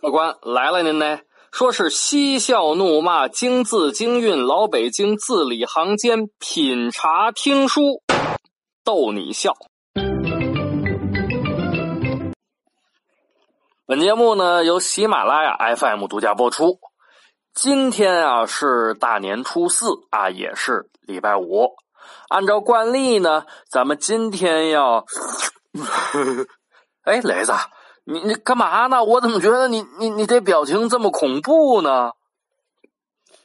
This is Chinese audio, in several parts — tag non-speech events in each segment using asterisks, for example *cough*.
客官来了，您呢？说是嬉笑怒骂，京字京韵，老北京字里行间，品茶听书，逗你笑。本节目呢由喜马拉雅 FM 独家播出。今天啊是大年初四啊，也是礼拜五。按照惯例呢，咱们今天要，*laughs* 哎，雷子。你你干嘛呢？我怎么觉得你你你这表情这么恐怖呢？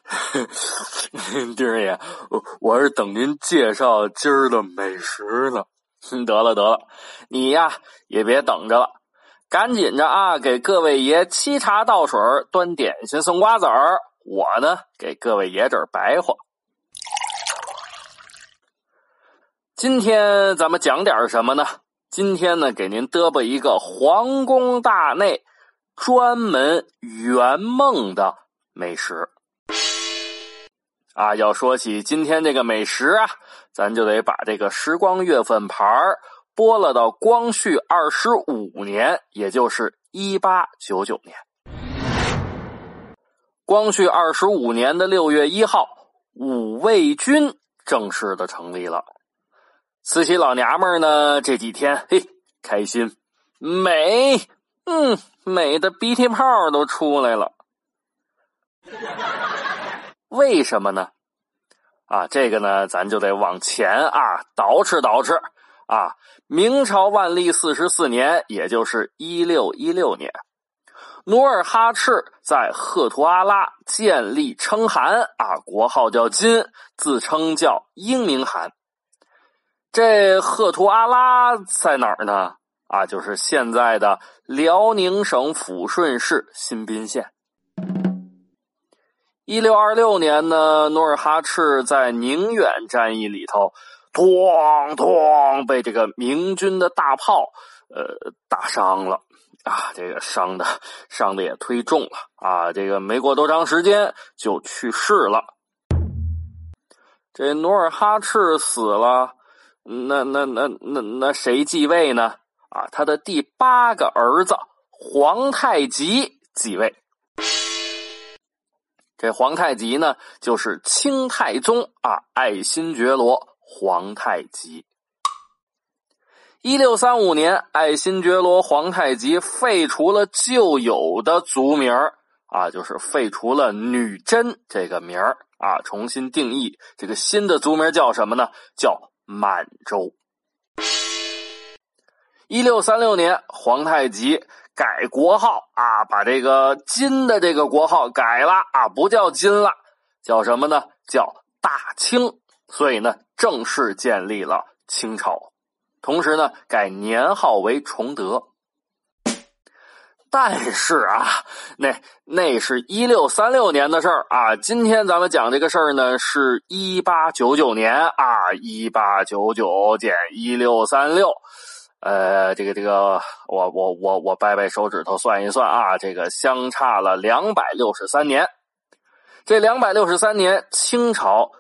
*laughs* 丁儿爷，我我是等您介绍今儿的美食呢。得了得了，你呀也别等着了，赶紧着啊，给各位爷沏茶倒水、端点心、送瓜子儿。我呢给各位爷这儿白话。今天咱们讲点什么呢？今天呢，给您嘚啵一个皇宫大内专门圆梦的美食啊！要说起今天这个美食啊，咱就得把这个时光月份牌播了到光绪二十五年，也就是一八九九年。光绪二十五年的六月一号，五味军正式的成立了。慈禧老娘们呢？这几天嘿，开心美，嗯，美的鼻涕泡都出来了。为什么呢？啊，这个呢，咱就得往前啊倒饬倒饬啊。明朝万历四十四年，也就是一六一六年，努尔哈赤在赫图阿拉建立称汗啊，国号叫金，自称叫英明汗。这赫图阿拉在哪儿呢？啊，就是现在的辽宁省抚顺市新宾县。一六二六年呢，努尔哈赤在宁远战役里头，咣咣被这个明军的大炮呃打伤了啊，这个伤的伤的也忒重了啊，这个没过多长时间就去世了。这努尔哈赤死了。那那那那那谁继位呢？啊，他的第八个儿子皇太极继位。这皇太极呢，就是清太宗啊，爱新觉罗皇太极。一六三五年，爱新觉罗皇太极废除了旧有的族名啊，就是废除了女真这个名啊，重新定义这个新的族名叫什么呢？叫。满洲。一六三六年，皇太极改国号啊，把这个金的这个国号改了啊，不叫金了，叫什么呢？叫大清。所以呢，正式建立了清朝，同时呢，改年号为崇德。但是啊，那那是一六三六年的事儿啊。今天咱们讲这个事儿呢，是一八九九年啊，一八九九减一六三六，呃，这个这个，我我我我掰掰手指头算一算啊，这个相差了两百六十三年。这两百六十三年，清朝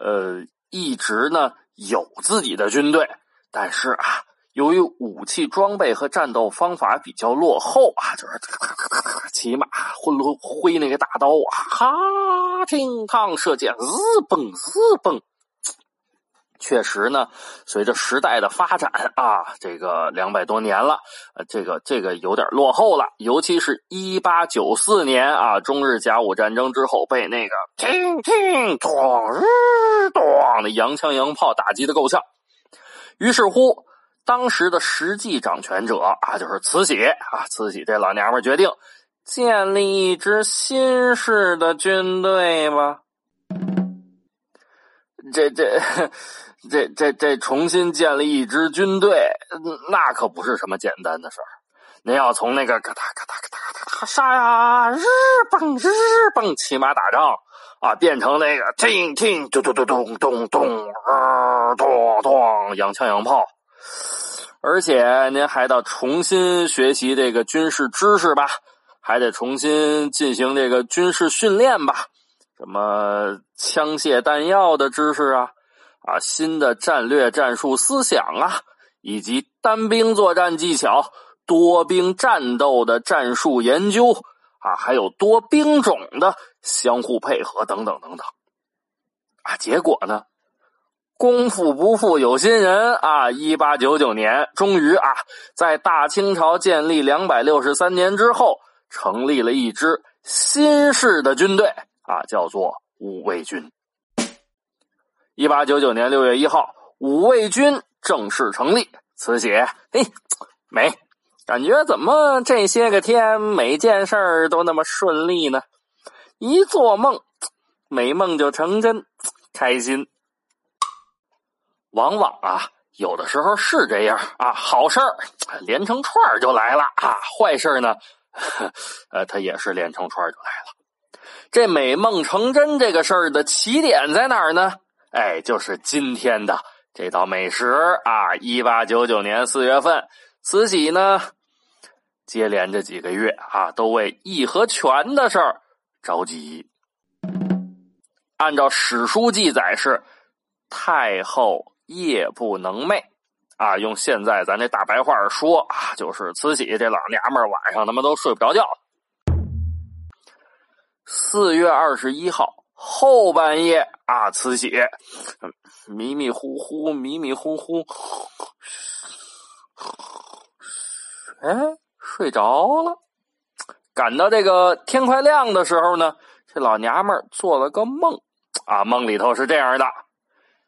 呃一直呢有自己的军队，但是啊。由于武器装备和战斗方法比较落后啊，就是骑马挥挥那个大刀啊，哈，听趟射箭，日蹦日蹦。确实呢，随着时代的发展啊，这个两百多年了，这个这个有点落后了。尤其是一八九四年啊，中日甲午战争之后，被那个听听咚日咚的洋枪洋炮打击的够呛，于是乎。当时的实际掌权者啊，就是慈禧啊。慈禧这老娘们决定建立一支新式的军队吧。这这 *laughs* 这这这重新建立一支军队，那可不是什么简单的事儿。您要从那个咔嗒咔嗒咔嗒咔嗒杀呀，日蹦日蹦骑马打仗啊，变成那个听听咚咚咚咚咚咚啊咚咚洋枪洋炮。而且您还得重新学习这个军事知识吧，还得重新进行这个军事训练吧，什么枪械弹药的知识啊，啊，新的战略战术思想啊，以及单兵作战技巧、多兵战斗的战术研究啊，还有多兵种的相互配合等等等等。啊，结果呢？功夫不负有心人啊！一八九九年，终于啊，在大清朝建立两百六十三年之后，成立了一支新式的军队啊，叫做五卫军。一八九九年六月一号，五卫军正式成立。慈禧，嘿，美，感觉怎么这些个天每件事都那么顺利呢？一做梦，美梦就成真，开心。往往啊，有的时候是这样啊，好事儿连成串就来了啊，坏事呢，*laughs* 呃，它也是连成串就来了。这美梦成真这个事儿的起点在哪儿呢？哎，就是今天的这道美食啊！一八九九年四月份，慈禧呢，接连着几个月啊，都为义和拳的事儿着急。按照史书记载是太后。夜不能寐，啊，用现在咱这大白话说啊，就是慈禧这老娘们晚上他妈都睡不着觉。四月二十一号后半夜啊，慈禧迷迷糊糊，迷迷糊糊，哎，睡着了。赶到这个天快亮的时候呢，这老娘们做了个梦，啊，梦里头是这样的。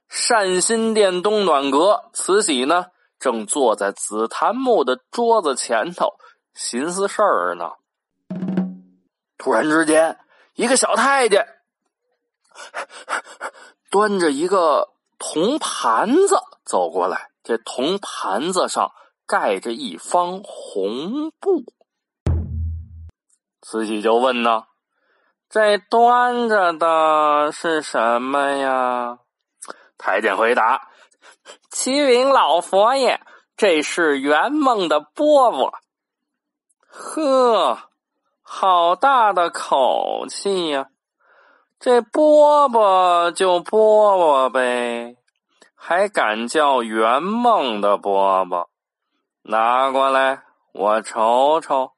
善心殿东暖阁，慈禧呢正坐在紫檀木的桌子前头寻思事儿呢。突然之间，一个小太监端着一个铜盘子走过来，这铜盘子上盖着一方红布。慈禧就问呢：“这端着的是什么呀？”太监回答：“启禀老佛爷，这是圆梦的饽饽。”呵，好大的口气呀！这饽饽就饽饽呗，还敢叫圆梦的饽饽？拿过来，我瞅瞅。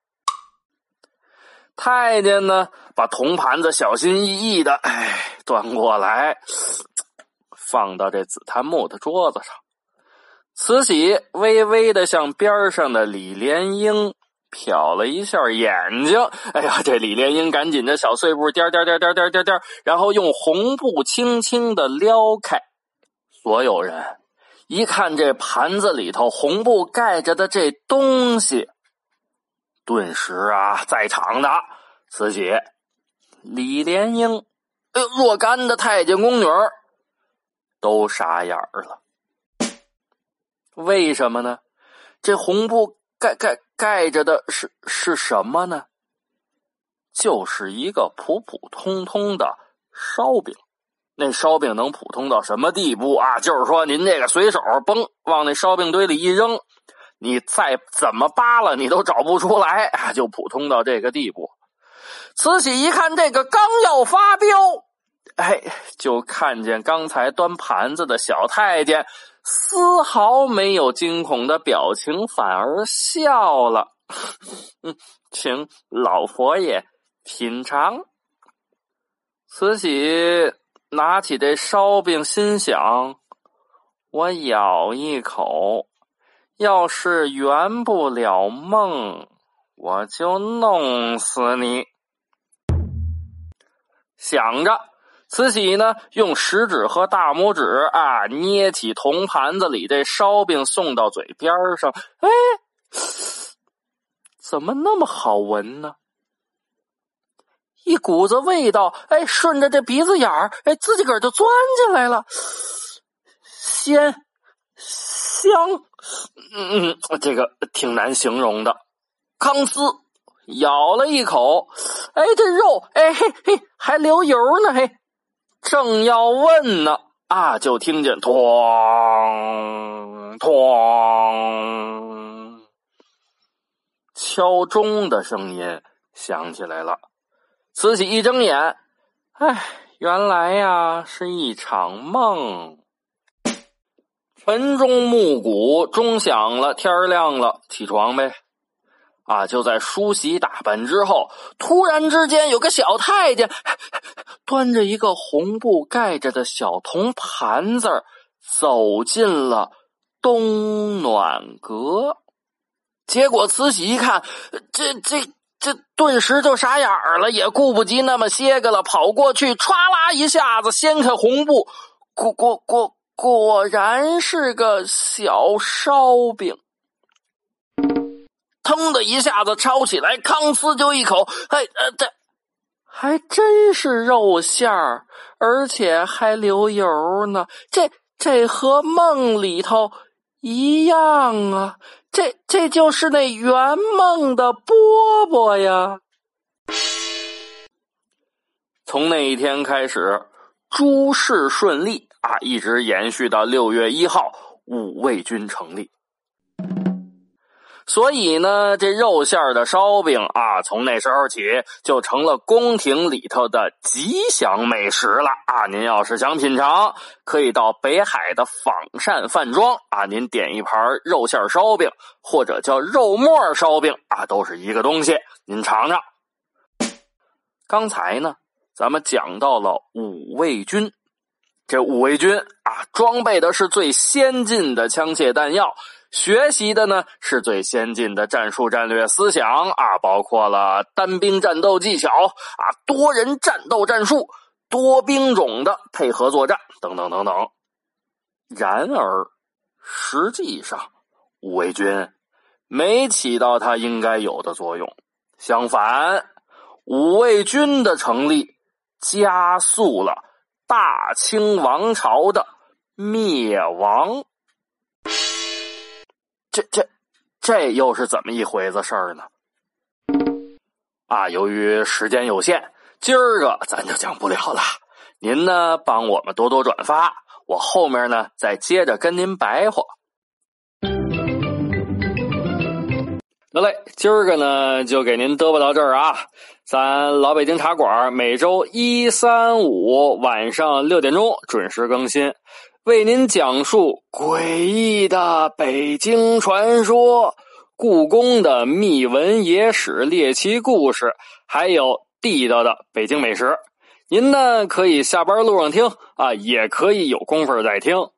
太监呢，把铜盘子小心翼翼的，哎，端过来。放到这紫檀木的桌子上，慈禧微微的向边上的李莲英瞟了一下眼睛。哎呀，这李莲英赶紧的小碎步颠颠颠颠颠颠颠，然后用红布轻轻的撩开。所有人一看这盘子里头红布盖着的这东西，顿时啊，在场的慈禧、李莲英，哎呦，若干的太监宫女。都傻眼了，为什么呢？这红布盖盖盖着的是是什么呢？就是一个普普通通的烧饼。那烧饼能普通到什么地步啊？就是说，您这个随手嘣往那烧饼堆里一扔，你再怎么扒拉，你都找不出来！就普通到这个地步。慈禧一看这个，刚要发飙。哎，就看见刚才端盘子的小太监丝毫没有惊恐的表情，反而笑了。*laughs* 请老佛爷品尝。慈禧拿起这烧饼，心想：我咬一口，要是圆不了梦，我就弄死你。想着。慈禧呢，用食指和大拇指啊，捏起铜盘子里这烧饼，送到嘴边上。哎，怎么那么好闻呢？一股子味道，哎，顺着这鼻子眼儿，哎，自己个儿就钻进来了，鲜香，嗯嗯，这个挺难形容的。康斯咬了一口，哎，这肉，哎嘿嘿，还流油呢，嘿。正要问呢，啊，就听见“哐哐”敲钟的声音响起来了。慈禧一睁眼，哎，原来呀是一场梦。晨钟暮鼓，钟响了，天亮了，起床呗。啊！就在梳洗打扮之后，突然之间有个小太监端着一个红布盖着的小铜盘子走进了东暖阁。结果慈禧一看，这这这，顿时就傻眼了，也顾不及那么些个了，跑过去歘啦一下子掀开红布，果果果果然是个小烧饼。腾的一下子抄起来，康斯就一口，哎呃，这还真是肉馅儿，而且还流油呢。这这和梦里头一样啊！这这就是那圆梦的饽饽呀。从那一天开始，诸事顺利啊，一直延续到六月一号，五味军成立。所以呢，这肉馅的烧饼啊，从那时候起就成了宫廷里头的吉祥美食了啊！您要是想品尝，可以到北海的仿膳饭庄啊，您点一盘肉馅烧饼，或者叫肉末烧饼啊，都是一个东西，您尝尝。刚才呢，咱们讲到了五味军，这五味军啊，装备的是最先进的枪械弹药。学习的呢是最先进的战术战略思想啊，包括了单兵战斗技巧啊、多人战斗战术、多兵种的配合作战等等等等。然而，实际上五味军没起到它应该有的作用，相反，五位军的成立加速了大清王朝的灭亡。这这这又是怎么一回子事儿呢？啊，由于时间有限，今儿个咱就讲不了了。您呢，帮我们多多转发，我后面呢再接着跟您白话。得嘞，今儿个呢就给您嘚啵到这儿啊。咱老北京茶馆每周一、三、五晚上六点钟准时更新。为您讲述诡异的北京传说、故宫的秘闻野史、猎奇故事，还有地道的北京美食。您呢可以下班路上听啊，也可以有功夫再听。